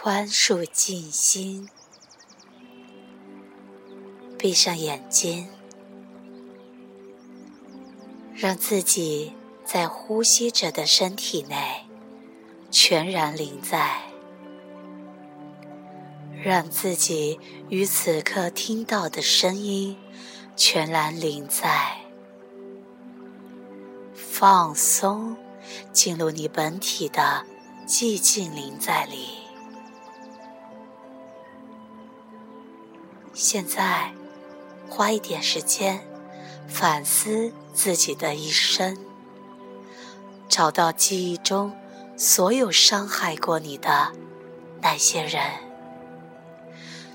宽恕静心，闭上眼睛，让自己在呼吸着的身体内全然临在，让自己与此刻听到的声音全然临在，放松，进入你本体的寂静临在里。现在，花一点时间反思自己的一生，找到记忆中所有伤害过你的那些人，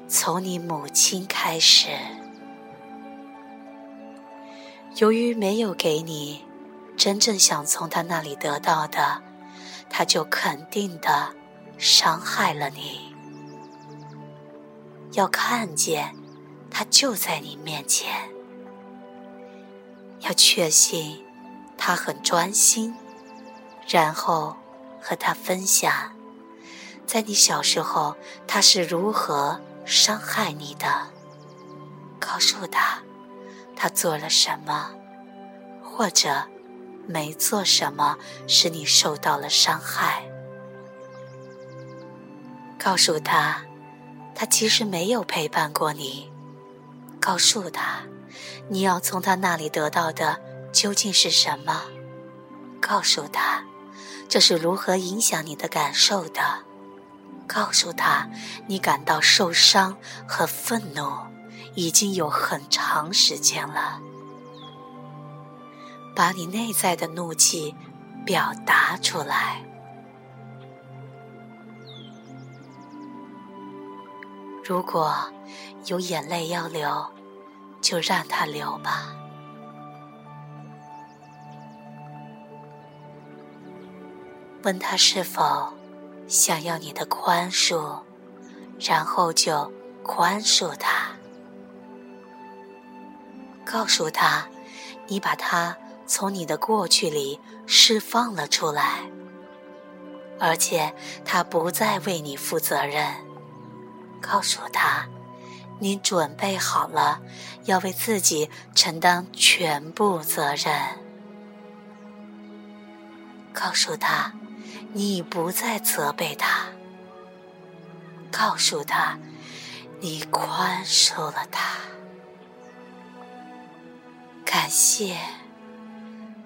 从你母亲开始。由于没有给你真正想从他那里得到的，他就肯定的伤害了你。要看见，他就在你面前。要确信，他很专心，然后和他分享，在你小时候他是如何伤害你的。告诉他，他做了什么，或者没做什么，使你受到了伤害。告诉他。他其实没有陪伴过你，告诉他，你要从他那里得到的究竟是什么？告诉他，这是如何影响你的感受的？告诉他，你感到受伤和愤怒已经有很长时间了。把你内在的怒气表达出来。如果有眼泪要流，就让它流吧。问他是否想要你的宽恕，然后就宽恕他。告诉他，你把他从你的过去里释放了出来，而且他不再为你负责任。告诉他，你准备好了，要为自己承担全部责任。告诉他，你不再责备他。告诉他，你宽恕了他。感谢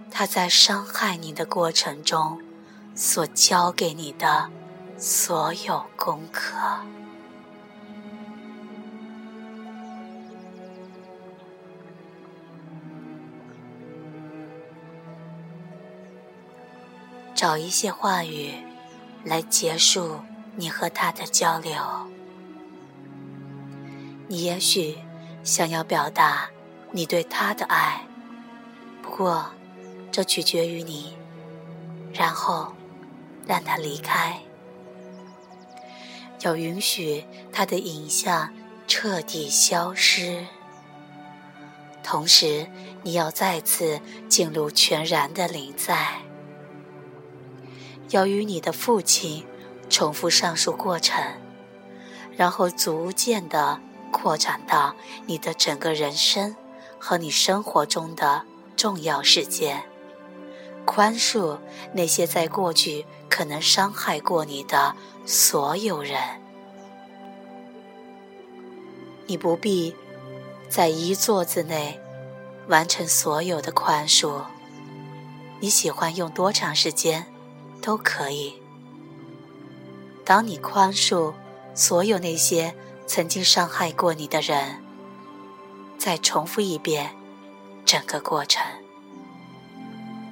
他在伤害你的过程中所教给你的所有功课。找一些话语来结束你和他的交流。你也许想要表达你对他的爱，不过这取决于你。然后让他离开，要允许他的影像彻底消失。同时，你要再次进入全然的临在。要与你的父亲重复上述过程，然后逐渐的扩展到你的整个人生和你生活中的重要事件，宽恕那些在过去可能伤害过你的所有人。你不必在一座子内完成所有的宽恕。你喜欢用多长时间？都可以。当你宽恕所有那些曾经伤害过你的人，再重复一遍整个过程。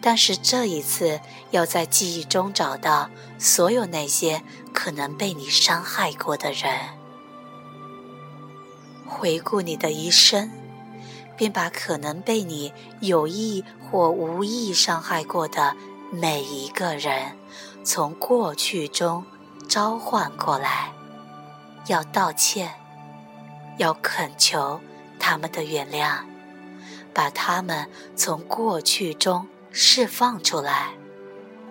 但是这一次，要在记忆中找到所有那些可能被你伤害过的人，回顾你的一生，并把可能被你有意或无意伤害过的。每一个人从过去中召唤过来，要道歉，要恳求他们的原谅，把他们从过去中释放出来，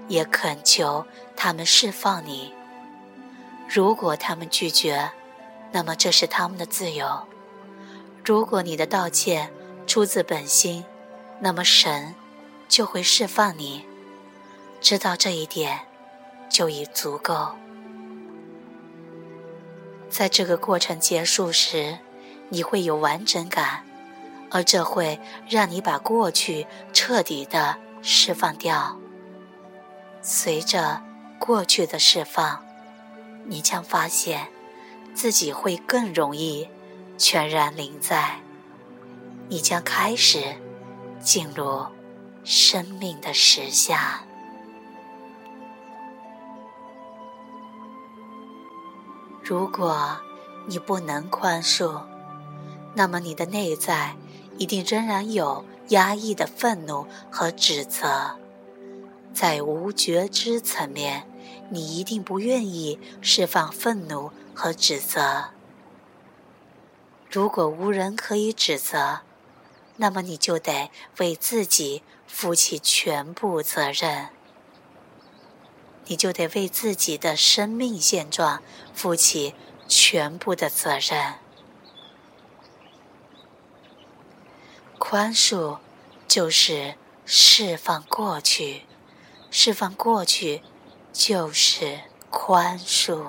也恳求他们释放你。如果他们拒绝，那么这是他们的自由；如果你的道歉出自本心，那么神就会释放你。知道这一点，就已足够。在这个过程结束时，你会有完整感，而这会让你把过去彻底的释放掉。随着过去的释放，你将发现自己会更容易全然临在。你将开始进入生命的实相。如果你不能宽恕，那么你的内在一定仍然有压抑的愤怒和指责。在无觉知层面，你一定不愿意释放愤怒和指责。如果无人可以指责，那么你就得为自己负起全部责任。你就得为自己的生命现状负起全部的责任。宽恕就是释放过去，释放过去就是宽恕。